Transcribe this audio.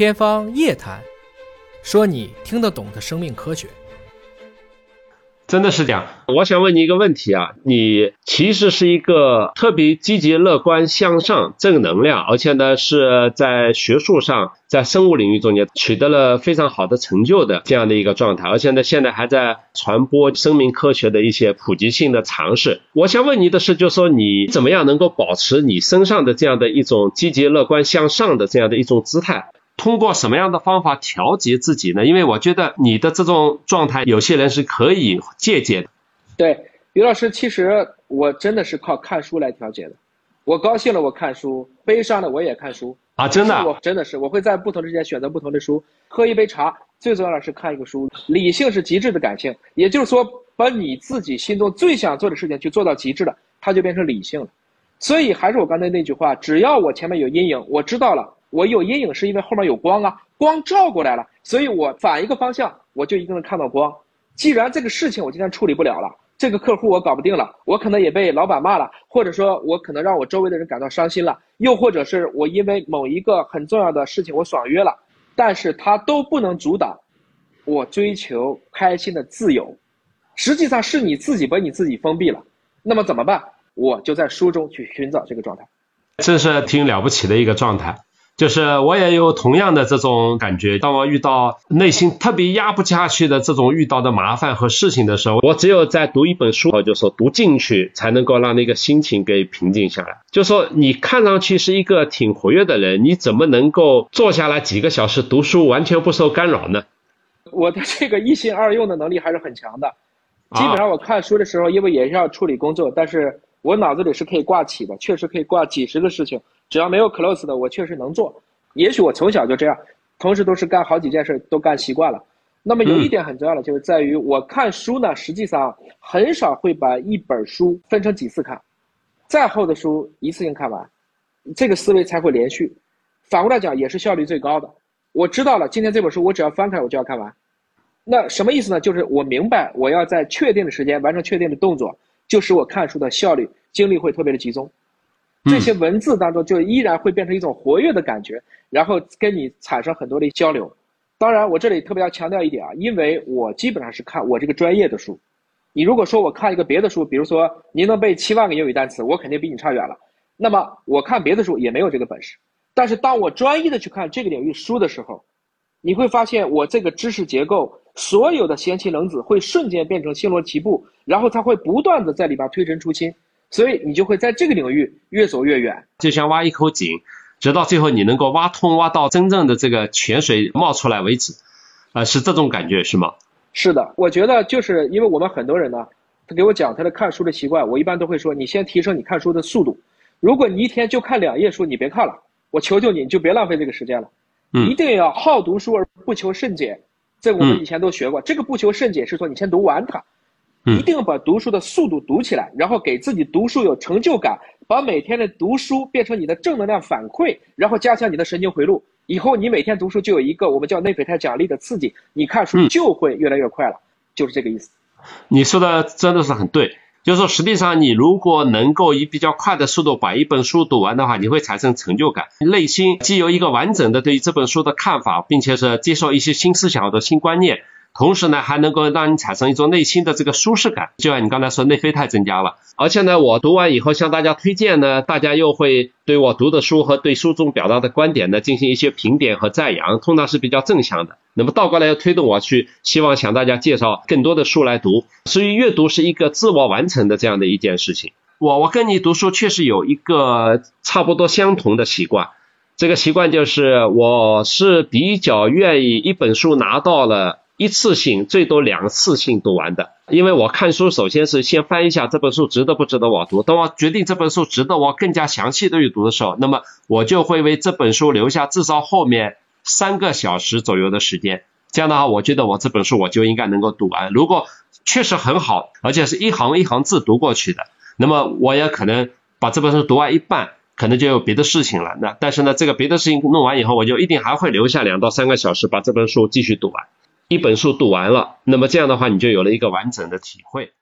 天方夜谭，说你听得懂的生命科学。真的是这样。我想问你一个问题啊，你其实是一个特别积极、乐观、向上、正能量，而且呢是在学术上、在生物领域中间取得了非常好的成就的这样的一个状态，而且呢现在还在传播生命科学的一些普及性的尝试。我想问你的是，就是说你怎么样能够保持你身上的这样的一种积极、乐观、向上的这样的一种姿态？通过什么样的方法调节自己呢？因为我觉得你的这种状态，有些人是可以借鉴的。对，于老师，其实我真的是靠看书来调节的。我高兴了，我看书；悲伤了，我也看书。啊，真的，我真的是，我会在不同的时间选择不同的书。喝一杯茶，最重要的是看一个书。理性是极致的感性，也就是说，把你自己心中最想做的事情去做到极致了，它就变成理性了。所以还是我刚才那句话，只要我前面有阴影，我知道了。我有阴影是因为后面有光啊，光照过来了，所以我反一个方向，我就一定能看到光。既然这个事情我今天处理不了了，这个客户我搞不定了，我可能也被老板骂了，或者说我可能让我周围的人感到伤心了，又或者是我因为某一个很重要的事情我爽约了，但是它都不能阻挡我追求开心的自由。实际上是你自己把你自己封闭了，那么怎么办？我就在书中去寻找这个状态。这是挺了不起的一个状态。就是我也有同样的这种感觉，当我遇到内心特别压不下去的这种遇到的麻烦和事情的时候，我只有在读一本书，就说读进去，才能够让那个心情给平静下来。就说你看上去是一个挺活跃的人，你怎么能够坐下来几个小时读书，完全不受干扰呢？我的这个一心二用的能力还是很强的。基本上我看书的时候，因为也是要处理工作，但是我脑子里是可以挂起的，确实可以挂几十个事情。只要没有 close 的，我确实能做。也许我从小就这样，同时都是干好几件事，都干习惯了。那么有一点很重要的，就是在于我看书呢，实际上很少会把一本书分成几次看，再厚的书一次性看完，这个思维才会连续。反过来讲，也是效率最高的。我知道了，今天这本书我只要翻开，我就要看完。那什么意思呢？就是我明白，我要在确定的时间完成确定的动作，就使我看书的效率、精力会特别的集中。这些文字当中就依然会变成一种活跃的感觉，然后跟你产生很多的交流。当然，我这里特别要强调一点啊，因为我基本上是看我这个专业的书。你如果说我看一个别的书，比如说您能背七万个英语单词，我肯定比你差远了。那么我看别的书也没有这个本事。但是当我专一的去看这个领域书的时候，你会发现我这个知识结构所有的贤妻冷子会瞬间变成星罗棋布，然后它会不断的在里边推陈出新。所以你就会在这个领域越走越远，就像挖一口井，直到最后你能够挖通，挖到真正的这个泉水冒出来为止，啊，是这种感觉是吗？是的，我觉得就是因为我们很多人呢，他给我讲他的看书的习惯，我一般都会说，你先提升你看书的速度。如果你一天就看两页书，你别看了，我求求你，你就别浪费这个时间了。嗯，一定要好读书而不求甚解，这个我们以前都学过。这个不求甚解是说你先读完它。一定要把读书的速度读起来，然后给自己读书有成就感，把每天的读书变成你的正能量反馈，然后加强你的神经回路。以后你每天读书就有一个我们叫内啡肽奖励的刺激，你看书就会越来越快了，就是这个意思。你说的真的是很对，就是说实际上你如果能够以比较快的速度把一本书读完的话，你会产生成就感，内心既有一个完整的对于这本书的看法，并且是接受一些新思想或者新观念。同时呢，还能够让你产生一种内心的这个舒适感，就像你刚才说内啡肽增加了。而且呢，我读完以后向大家推荐呢，大家又会对我读的书和对书中表达的观点呢进行一些评点和赞扬，通常是比较正向的。那么倒过来又推动我去希望向大家介绍更多的书来读。所以阅读是一个自我完成的这样的一件事情。我我跟你读书确实有一个差不多相同的习惯，这个习惯就是我是比较愿意一本书拿到了。一次性最多两次性读完的，因为我看书首先是先翻一下这本书值得不值得我读，等我决定这本书值得我更加详细的阅读的时候，那么我就会为这本书留下至少后面三个小时左右的时间。这样的话，我觉得我这本书我就应该能够读完。如果确实很好，而且是一行一行字读过去的，那么我也可能把这本书读完一半，可能就有别的事情了。那但是呢，这个别的事情弄完以后，我就一定还会留下两到三个小时把这本书继续读完。一本书读完了，那么这样的话，你就有了一个完整的体会。